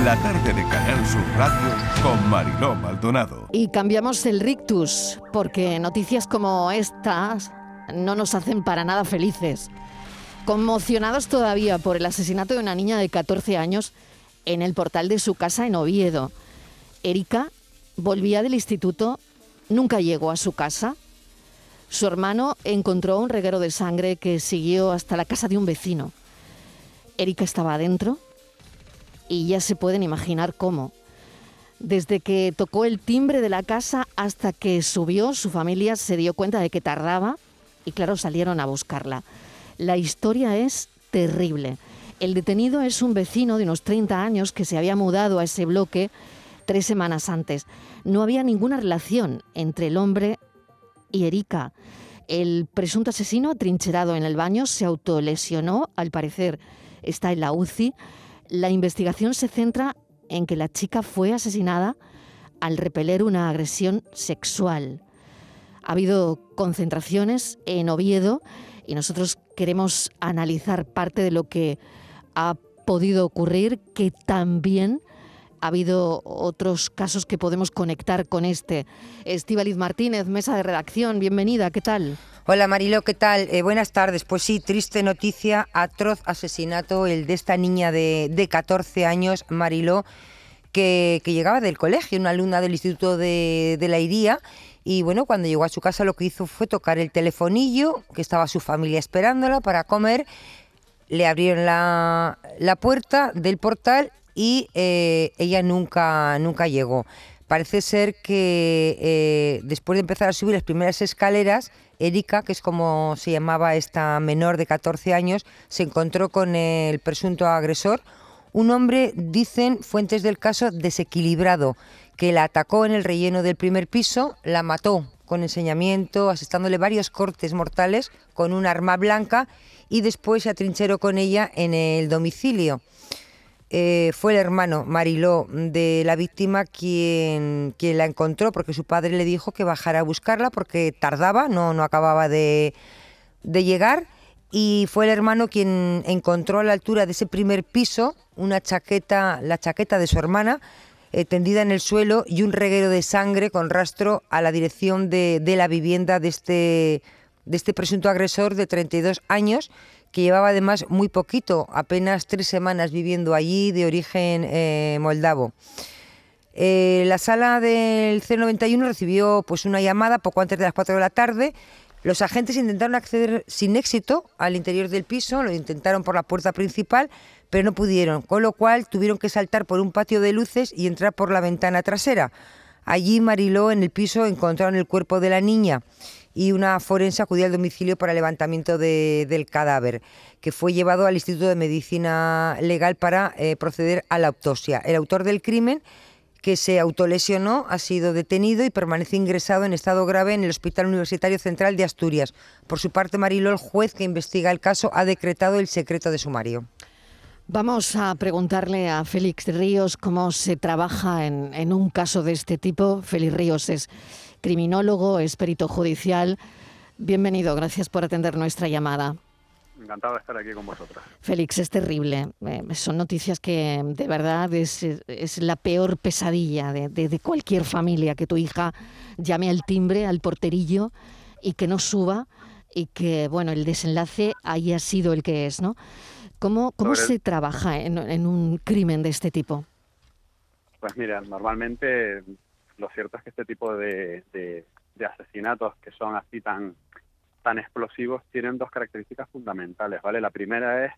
la tarde de Canal Sur Radio con Mariló Maldonado. Y cambiamos el rictus, porque noticias como estas no nos hacen para nada felices. Conmocionados todavía por el asesinato de una niña de 14 años en el portal de su casa en Oviedo. Erika volvía del instituto, nunca llegó a su casa. Su hermano encontró un reguero de sangre que siguió hasta la casa de un vecino. Erika estaba adentro y ya se pueden imaginar cómo. Desde que tocó el timbre de la casa hasta que subió, su familia se dio cuenta de que tardaba y claro, salieron a buscarla. La historia es terrible. El detenido es un vecino de unos 30 años que se había mudado a ese bloque tres semanas antes. No había ninguna relación entre el hombre y Erika. El presunto asesino, atrincherado en el baño, se autolesionó, al parecer está en la UCI. La investigación se centra en que la chica fue asesinada al repeler una agresión sexual. Ha habido concentraciones en Oviedo y nosotros queremos analizar parte de lo que ha podido ocurrir, que también ha habido otros casos que podemos conectar con este. Estíbaliz Martínez, mesa de redacción, bienvenida, ¿qué tal? Hola Marilo, ¿qué tal? Eh, buenas tardes. Pues sí, triste noticia, atroz asesinato, el de esta niña de, de 14 años, Marilo, que, llegaba del colegio, una alumna del Instituto de, de la Iría. Y bueno, cuando llegó a su casa lo que hizo fue tocar el telefonillo, que estaba su familia esperándola para comer. Le abrieron la, la puerta del portal y eh, ella nunca, nunca llegó. Parece ser que eh, después de empezar a subir las primeras escaleras, Erika, que es como se llamaba esta menor de 14 años, se encontró con el presunto agresor, un hombre, dicen fuentes del caso, desequilibrado, que la atacó en el relleno del primer piso, la mató con enseñamiento, asestándole varios cortes mortales con un arma blanca y después se atrincheró con ella en el domicilio. Eh, fue el hermano Mariló de la víctima quien, quien la encontró porque su padre le dijo que bajara a buscarla porque tardaba, no, no acababa de, de llegar. Y fue el hermano quien encontró a la altura de ese primer piso una chaqueta, la chaqueta de su hermana, eh, tendida en el suelo y un reguero de sangre con rastro a la dirección de, la vivienda de este, de este presunto agresor de 32 años, que llevaba además muy poquito, apenas tres semanas viviendo allí, de origen eh, moldavo. Eh, la sala del C91 recibió pues, una llamada poco antes de las 4 de la tarde los agentes intentaron acceder sin éxito al interior del piso, lo intentaron por la puerta principal, pero no pudieron, con lo cual tuvieron que saltar por un patio de luces y entrar por la ventana trasera. Allí Mariló en el piso encontraron el cuerpo de la niña y una forense acudió al domicilio para levantamiento del cadáver, que fue llevado al Instituto de Medicina Legal para eh, proceder a la autopsia. El autor del crimen que se autolesionó, ha sido detenido y permanece ingresado en estado grave en el Hospital Universitario Central de Asturias. Por su parte, Marilo, el juez que investiga el caso, ha decretado el secreto de sumario. Vamos a preguntarle a Félix Ríos cómo se trabaja en, en un caso de este tipo. Félix Ríos es criminólogo, es perito judicial. Bienvenido, gracias por atender nuestra llamada. Encantado de estar aquí con vosotras. Félix, es terrible. Eh, son noticias que de verdad es, la peor pesadilla de, cualquier familia, que tu hija llame al timbre, al porterillo y que no suba y que, bueno, el desenlace haya sido el que es, ¿no? ¿Cómo, cómo se trabaja en, un crimen de este tipo? Pues mira, normalmente lo cierto es que este tipo de asesinatos que son así tan tan explosivos tienen dos características fundamentales, ¿vale? La primera es,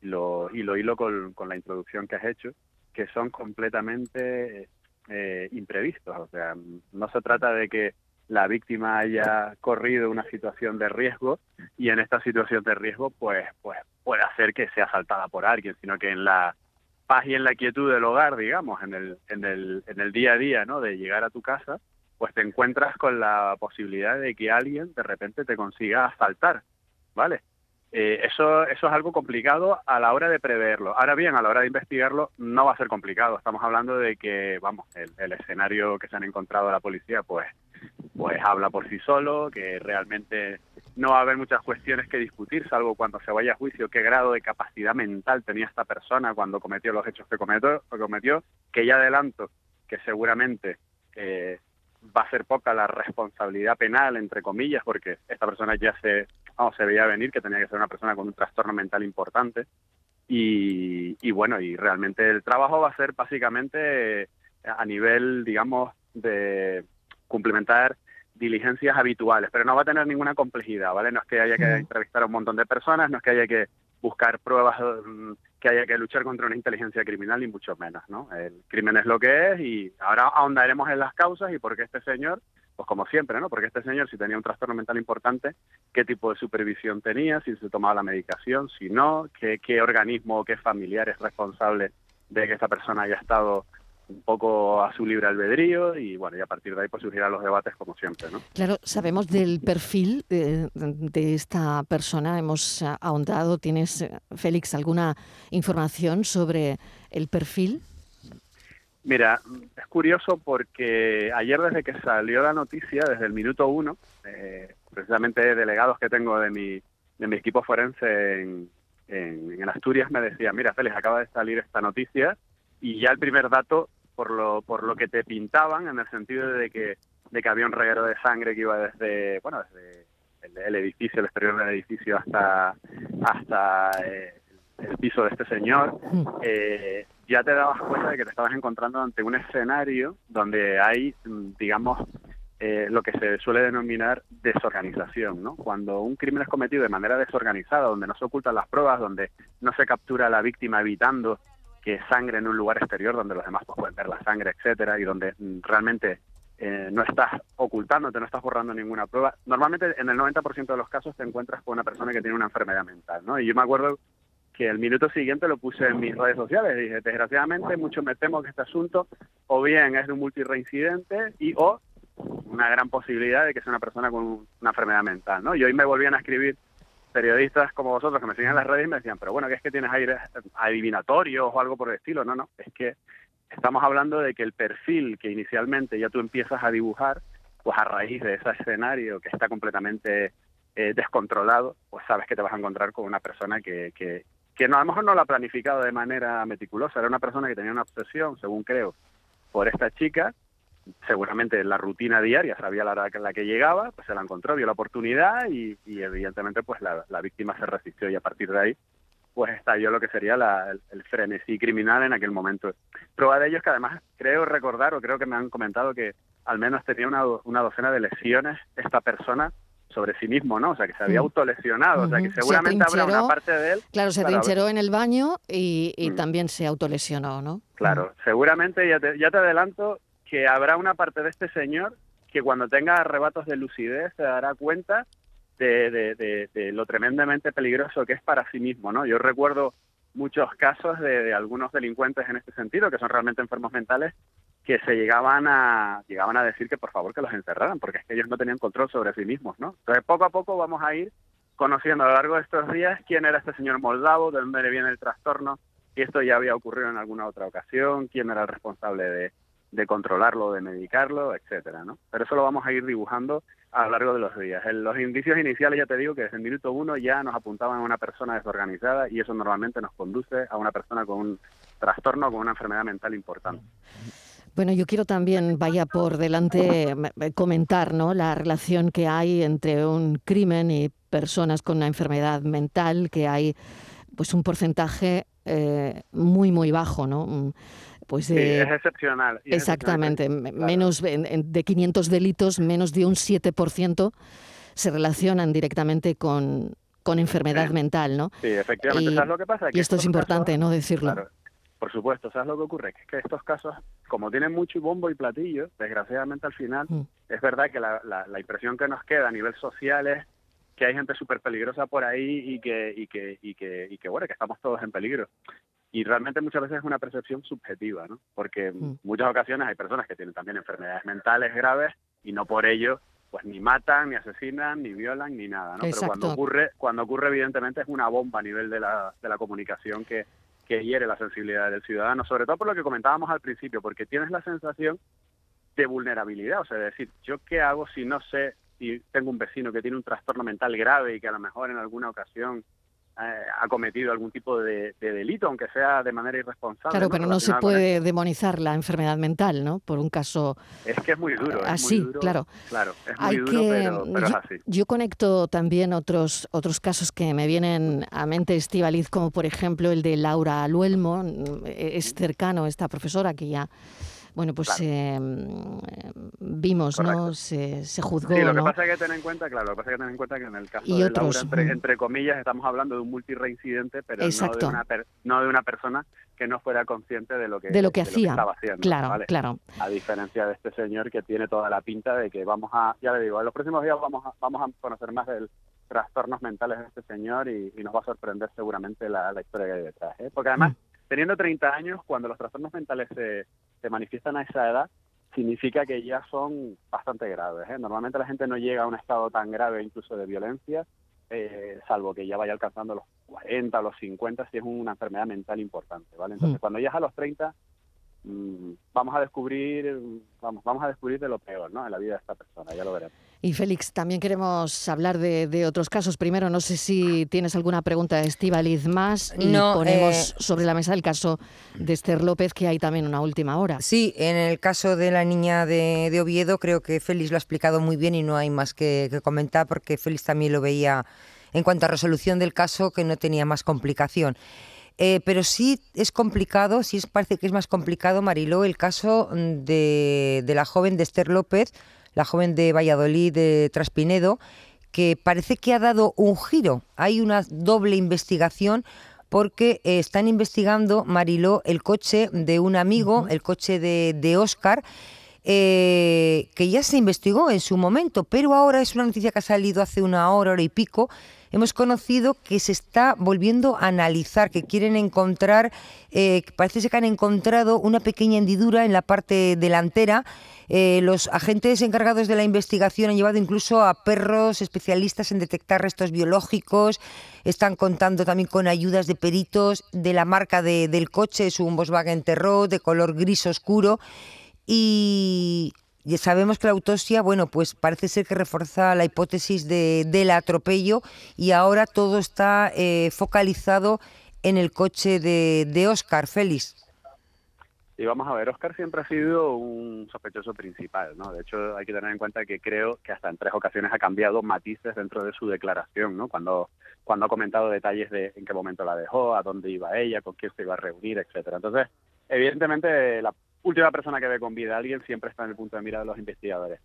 lo, y lo hilo con, con la introducción que has hecho, que son completamente eh, imprevistos. O sea, no se trata de que la víctima haya corrido una situación de riesgo y en esta situación de riesgo pues pues puede hacer que sea asaltada por alguien, sino que en la paz y en la quietud del hogar, digamos, en el en el en el día a día, ¿no? De llegar a tu casa, pues te encuentras con la posibilidad de que alguien de repente te consiga asaltar, ¿vale? Eh, eso, eso es algo complicado a la hora de preverlo. Ahora bien, a la hora de investigarlo no va a ser complicado. Estamos hablando de que, vamos, el, escenario que se han encontrado la policía, pues, pues habla por sí solo, que realmente no va a haber muchas cuestiones que discutir, salvo cuando se vaya a juicio qué grado de capacidad mental tenía esta persona cuando cometió los hechos que cometió, que, cometió, que ya adelanto que seguramente eh, va a ser poca la responsabilidad penal, entre comillas, porque esta persona ya se, vamos, se veía venir que tenía que ser una persona con un trastorno mental importante. Y, y bueno, y realmente el trabajo va a ser básicamente eh, a nivel, digamos, de complementar diligencias habituales, pero no va a tener ninguna complejidad, ¿vale? No es que haya que entrevistar a un montón de personas, no es que haya que buscar pruebas, mm, que haya que luchar contra una inteligencia criminal, ni mucho menos, ¿no? El crimen es lo que es y ahora ahondaremos en las causas y por qué este señor, pues como siempre, ¿no? Porque este señor, si tenía un trastorno mental importante, qué tipo de supervisión tenía, si se tomaba la medicación, si no, qué, organismo o qué familiar es responsable de que esta persona haya estado un poco a su libre albedrío y bueno, y a partir de ahí pues surgirán los debates como siempre, ¿no? Claro, sabemos del perfil de, de esta persona, hemos ahondado, ¿tienes, Félix, alguna información sobre el perfil? Mira, es curioso porque ayer desde que salió la noticia, desde el minuto uno, eh, precisamente delegados que tengo de mi, de mi equipo forense en, en, en Asturias me decían, mira Félix, acaba de salir esta noticia y ya el primer dato por lo por lo que te pintaban en el sentido de que de que había un reguero de sangre que iba desde bueno desde el, edificio el exterior del edificio hasta hasta eh, el piso de este señor mm. eh, ya te dabas cuenta de que te estabas encontrando ante un escenario donde hay mm, digamos eh, lo que se suele denominar desorganización, ¿no? Cuando un crimen es cometido de manera desorganizada, donde no se ocultan las pruebas, donde no se captura a la víctima evitando que sangre en un lugar exterior donde los demás pues, pueden ver la sangre, etcétera, y donde mm, realmente eh, no estás ocultándote, no estás borrando ninguna prueba. Normalmente en el 90% de los casos te encuentras con una persona que tiene una enfermedad mental, ¿no? Y yo me acuerdo que el minuto siguiente lo puse en mis redes sociales. Dije, desgraciadamente, mucho me temo que este asunto o bien es de un multireincidente y o una gran posibilidad de que sea una persona con una enfermedad mental, ¿no? Y hoy me volvían a escribir periodistas como vosotros que me siguen en las redes y me decían, pero bueno, que es que tienes aire adivinatorios o algo por el estilo. No, no, es que estamos hablando de que el perfil que inicialmente ya tú empiezas a dibujar, pues a raíz de ese escenario que está completamente eh, descontrolado, pues sabes que te vas a encontrar con una persona que, que, que no, a lo mejor no lo ha planificado de manera meticulosa, era una persona que tenía una obsesión, según creo, por esta chica seguramente en la rutina diaria sabía la hora en la que llegaba, pues se la encontró, vio la oportunidad y, evidentemente pues la, víctima se resistió y a partir de ahí pues estalló lo que sería el, frenesí criminal en aquel momento. Prueba de ello es que además creo recordar o creo que me han comentado que al menos tenía una, una docena de lesiones esta persona sobre sí mismo, ¿no? O sea, que se había mm. autolesionado, o sea, que seguramente habrá una parte de él... Claro, se trincheró en el baño y, mm. también se autolesionó, ¿no? Claro, mm. seguramente, ya te, ya te adelanto, que habrá una parte de este señor que cuando tenga arrebatos de lucidez se dará cuenta de, lo tremendamente peligroso que es para sí mismo, ¿no? Yo recuerdo muchos casos de, algunos delincuentes en este sentido, que son realmente enfermos mentales, que se llegaban a llegaban a decir que por favor que los encerraran, porque es que ellos no tenían control sobre sí mismos, ¿no? Entonces poco a poco vamos a ir conociendo a lo largo de estos días quién era este señor Moldavo, de dónde le viene el trastorno, y esto ya había ocurrido en alguna otra ocasión, quién era el responsable de, de controlarlo, de medicarlo, etcétera, ¿no? Pero eso lo vamos a ir dibujando a lo largo de los días. En los indicios iniciales ya te digo que desde el minuto uno ya nos apuntaban a una persona desorganizada y eso normalmente nos conduce a una persona con un trastorno, con una enfermedad mental importante. Bueno, yo quiero también, vaya por delante, comentar ¿no? la relación que hay entre un crimen y personas con una enfermedad mental, que hay pues un porcentaje eh, muy, muy bajo, ¿no? Pues es excepcional. exactamente, menos de 500 delitos, menos de un 7% se relacionan directamente con, con enfermedad mental, ¿no? Sí, efectivamente. Y, ¿Sabes lo que pasa? y esto es importante, ¿no? Decirlo. Por supuesto, ¿sabes lo que ocurre? Que es que estos casos, como tienen mucho bombo y platillo, desgraciadamente al final, mm. es verdad que la, la, impresión que nos queda a nivel social es que hay gente súper peligrosa por ahí y que, y que, y que, y que, bueno, que estamos todos en peligro y realmente muchas veces es una percepción subjetiva, ¿no? Porque en mm. muchas ocasiones hay personas que tienen también enfermedades mentales graves y no por ello pues ni matan, ni asesinan, ni violan, ni nada, ¿no? Pero cuando ocurre, cuando ocurre evidentemente es una bomba a nivel de la, de la comunicación que, que hiere la sensibilidad del ciudadano, sobre todo por lo que comentábamos al principio, porque tienes la sensación de vulnerabilidad, o sea, de decir, ¿yo qué hago si no sé si tengo un vecino que tiene un trastorno mental grave y que a lo mejor en alguna ocasión ha cometido algún tipo de, delito, aunque sea de manera irresponsable. Claro, pero no se puede demonizar la enfermedad mental, ¿no? Por un caso. Es que es muy duro. así, claro. Claro, es muy duro, pero, yo, es así. Yo conecto también otros, otros casos que me vienen a mente, Estivaliz, como por ejemplo el de Laura Luelmo. Es cercano esta profesora que ya bueno, pues em, vimos, ¿no? Se, se juzgó. Sí, lo que pasa es que tener en cuenta, claro, lo que pasa es que tener en cuenta que en el caso de Laura, entre, entre, comillas, estamos hablando de un multireincidente, pero no de, una no de una persona que no fuera consciente de lo que, de lo que hacía. estaba haciendo. Claro, claro. A diferencia de este señor que tiene toda la pinta de que vamos a, ya le digo, en los próximos días vamos a, vamos a conocer más del trastornos mentales de este señor y, nos va a sorprender seguramente la, la historia que hay detrás. ¿eh? Porque además, mm. teniendo 30 años, cuando los trastornos mentales se se manifiestan a esa edad, significa que ya son bastante graves. ¿eh? Normalmente la gente no llega a un estado tan grave, incluso de violencia, eh, salvo que ya vaya alcanzando los 40 o los 50, si es una enfermedad mental importante. ¿vale? Entonces, mm. cuando ya es a los 30, mm, vamos a descubrir, vamos, vamos a descubrir de lo peor ¿no? en la vida de esta persona, ya lo veremos. Y Félix, también queremos hablar de, otros casos. Primero, no sé si tienes alguna pregunta de Estíbaliz más y ponemos eh, sobre la mesa el caso de Esther López, que hay también una última hora. Sí, en el caso de la niña de, Oviedo, creo que Félix lo ha explicado muy bien y no hay más que, comentar porque Félix también lo veía en cuanto a resolución del caso que no tenía más complicación. Eh, pero sí es complicado, sí parece que es más complicado, Mariló, el caso de, de la joven de Esther López, la joven de Valladolid, de Traspinedo, que parece que ha dado un giro. Hay una doble investigación porque eh, están investigando, Mariló, el coche de un amigo, el coche de, de Oscar, eh, que ya se investigó en su momento, pero ahora es una noticia que ha salido hace una hora, hora y pico, hemos conocido que se está volviendo a analizar, que quieren encontrar, eh, parece que han encontrado una pequeña hendidura en la parte delantera. Eh, los agentes encargados de la investigación han llevado incluso a perros especialistas en detectar restos biológicos. Están contando también con ayudas de peritos de la marca del coche, es un Volkswagen Terror de color gris oscuro. Y ya sabemos que la autopsia, bueno, pues parece ser que refuerza la hipótesis de, del atropello y ahora todo está eh, focalizado en el coche de, de Oscar Félix. Y vamos a ver, Oscar siempre ha sido un sospechoso principal, ¿no? De hecho, hay que tener en cuenta que creo que hasta en tres ocasiones ha cambiado matices dentro de su declaración, ¿no? Cuando, cuando ha comentado detalles de en qué momento la dejó, a dónde iba ella, con quién se iba a reunir, etcétera. Entonces, evidentemente, la última persona que ve con vida a alguien siempre está en el punto de mira de los investigadores.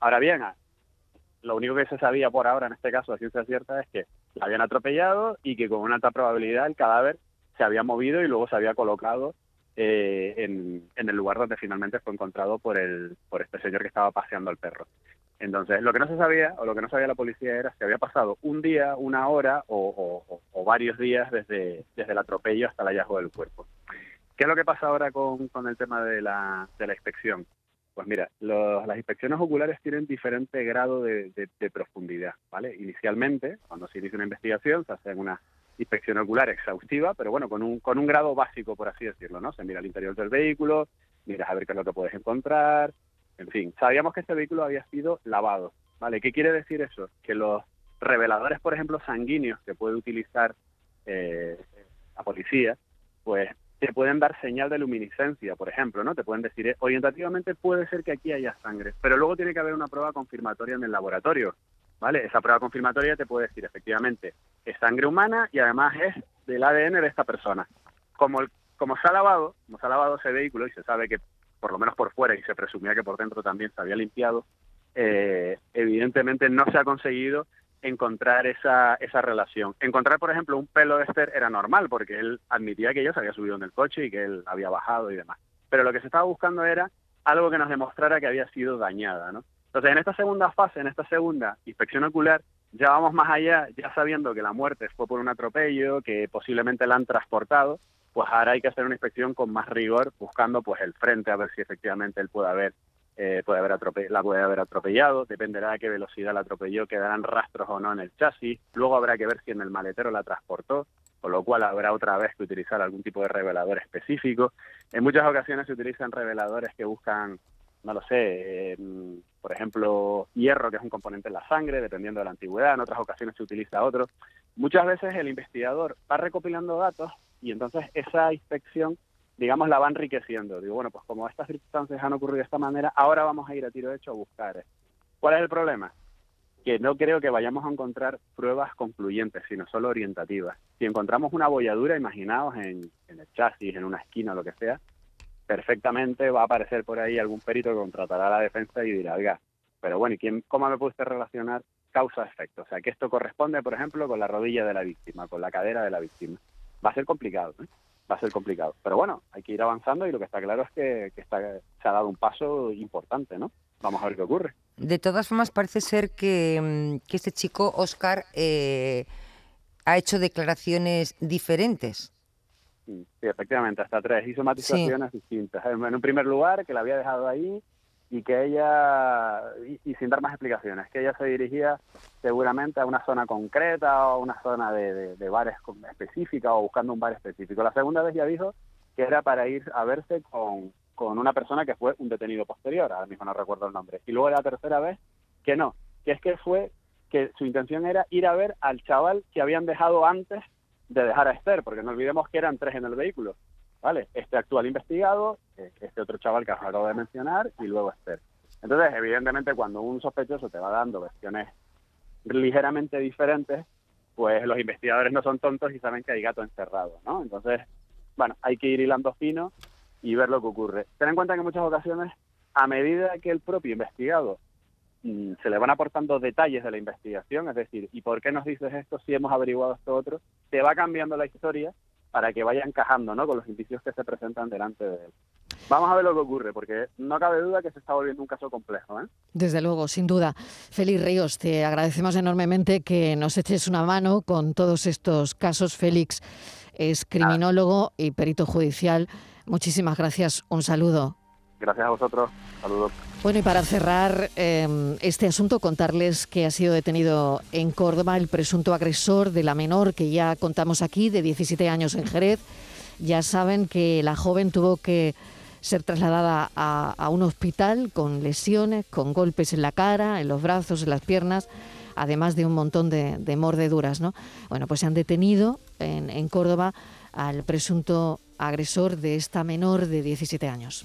Ahora bien, lo único que se sabía por ahora en este caso, a ciencia cierta, es que la habían atropellado y que con una alta probabilidad el cadáver se había movido y luego se había colocado eh, en, el lugar donde finalmente fue encontrado por el por este señor que estaba paseando al perro. Entonces, lo que no se sabía o lo que no sabía la policía era si había pasado un día, una hora o, o varios días desde, desde el atropello hasta el hallazgo del cuerpo. ¿Qué es lo que pasa ahora con, con el tema de la, de la inspección? Pues mira, las inspecciones oculares tienen diferente grado de, de, profundidad, ¿vale? Inicialmente, cuando se inicia una investigación, se hace una inspección ocular exhaustiva, pero bueno, con un, con un grado básico, por así decirlo, ¿no? Se mira el interior del vehículo, miras a ver qué es lo que puedes encontrar, en fin, sabíamos que este vehículo había sido lavado, ¿vale? ¿Qué quiere decir eso? Que los reveladores, por ejemplo, sanguíneos que puede utilizar eh, la policía, pues te pueden dar señal de luminiscencia, por ejemplo, ¿no? Te pueden decir, eh, orientativamente puede ser que aquí haya sangre, pero luego tiene que haber una prueba confirmatoria en el laboratorio, ¿vale? Esa prueba confirmatoria te puede decir, efectivamente, es sangre humana y además es del ADN de esta persona. Como, como se ha lavado, como se ha lavado ese vehículo y se sabe que, por lo menos por fuera, y se presumía que por dentro también se había limpiado, eh, evidentemente no se ha conseguido encontrar esa, esa relación. Encontrar, por ejemplo, un pelo de Esther era normal, porque él admitía que ella se había subido en el coche y que él había bajado y demás. Pero lo que se estaba buscando era algo que nos demostrara que había sido dañada, ¿no? Entonces, en esta segunda fase, en esta segunda inspección ocular, ya vamos más allá, ya sabiendo que la muerte fue por un atropello, que posiblemente la han transportado, pues ahora hay que hacer una inspección con más rigor, buscando pues el frente a ver si efectivamente él puede haber eh, puede haber la puede haber atropellado, dependerá de qué velocidad la atropelló, quedarán rastros o no en el chasis, luego habrá que ver si en el maletero la transportó, con lo cual habrá otra vez que utilizar algún tipo de revelador específico. En muchas ocasiones se utilizan reveladores que buscan, no lo sé, eh, por ejemplo, hierro, que es un componente en la sangre, dependiendo de la antigüedad, en otras ocasiones se utiliza otro. Muchas veces el investigador va recopilando datos y entonces esa inspección, digamos, la va enriqueciendo. Digo, bueno, pues como estas circunstancias han ocurrido de esta manera, ahora vamos a ir a tiro hecho a buscar. ¿Cuál es el problema? Que no creo que vayamos a encontrar pruebas concluyentes, sino solo orientativas. Si encontramos una bolladura, imaginaos en, el chasis, en una esquina lo que sea, perfectamente va a aparecer por ahí algún perito que contratará a la defensa y dirá, oiga, pero bueno, ¿y quién, cómo me puede usted relacionar causa-efecto? O sea, que esto corresponde, por ejemplo, con la rodilla de la víctima, con la cadera de la víctima. Va a ser complicado, ¿eh? Va a ser complicado. Pero bueno, hay que ir avanzando y lo que está claro es que, está, se ha dado un paso importante, ¿no? Vamos a ver qué ocurre. De todas formas, parece ser que, mm, que este chico, Oscar, eh, ha hecho declaraciones diferentes. Sí, efectivamente, hasta tres. Hizo matizaciones distintas. En un primer lugar, que la había dejado ahí y que ella, y, sin dar más explicaciones, que ella se dirigía seguramente a una zona concreta o a una zona de, de, bares específica o buscando un bar específico. La segunda vez ya dijo que era para ir a verse con, con una persona que fue un detenido posterior, ahora mismo no recuerdo el nombre. Y luego la tercera vez que no, que es que fue que su intención era ir a ver al chaval que habían dejado antes de dejar a Esther, porque no olvidemos que eran tres en el vehículo. ¿Vale? Este actual investigado, eh, este otro chaval que acabo de mencionar y luego Esther. Entonces, evidentemente, cuando un sospechoso te va dando versiones ligeramente diferentes, pues los investigadores no son tontos y saben que hay gato encerrado, ¿no? Entonces, bueno, hay que ir hilando fino y ver lo que ocurre. Ten en cuenta que en muchas ocasiones, a medida que el propio investigado mm, se le van aportando detalles de la investigación, es decir, ¿y por qué nos dices esto si hemos averiguado esto otro? Te va cambiando la historia para que vaya encajando ¿no? con los indicios que se presentan delante de él. Vamos a ver lo que ocurre, porque no cabe duda que se está volviendo un caso complejo. ¿eh? Desde luego, sin duda. Félix Ríos, te agradecemos enormemente que nos eches una mano con todos estos casos. Félix es criminólogo y perito judicial. Muchísimas gracias. Un saludo. Gracias a vosotros. Saludos. Bueno, y para cerrar em, este asunto, contarles que ha sido detenido en Córdoba el presunto agresor de la menor que ya contamos aquí, de 17 años en Jerez. Ya saben que la joven tuvo que ser trasladada a, un hospital con lesiones, con golpes en la cara, en los brazos, en las piernas, además de un montón de, mordeduras. ¿no? Bueno, pues se han detenido en, en Córdoba al presunto agresor de esta menor de 17 años.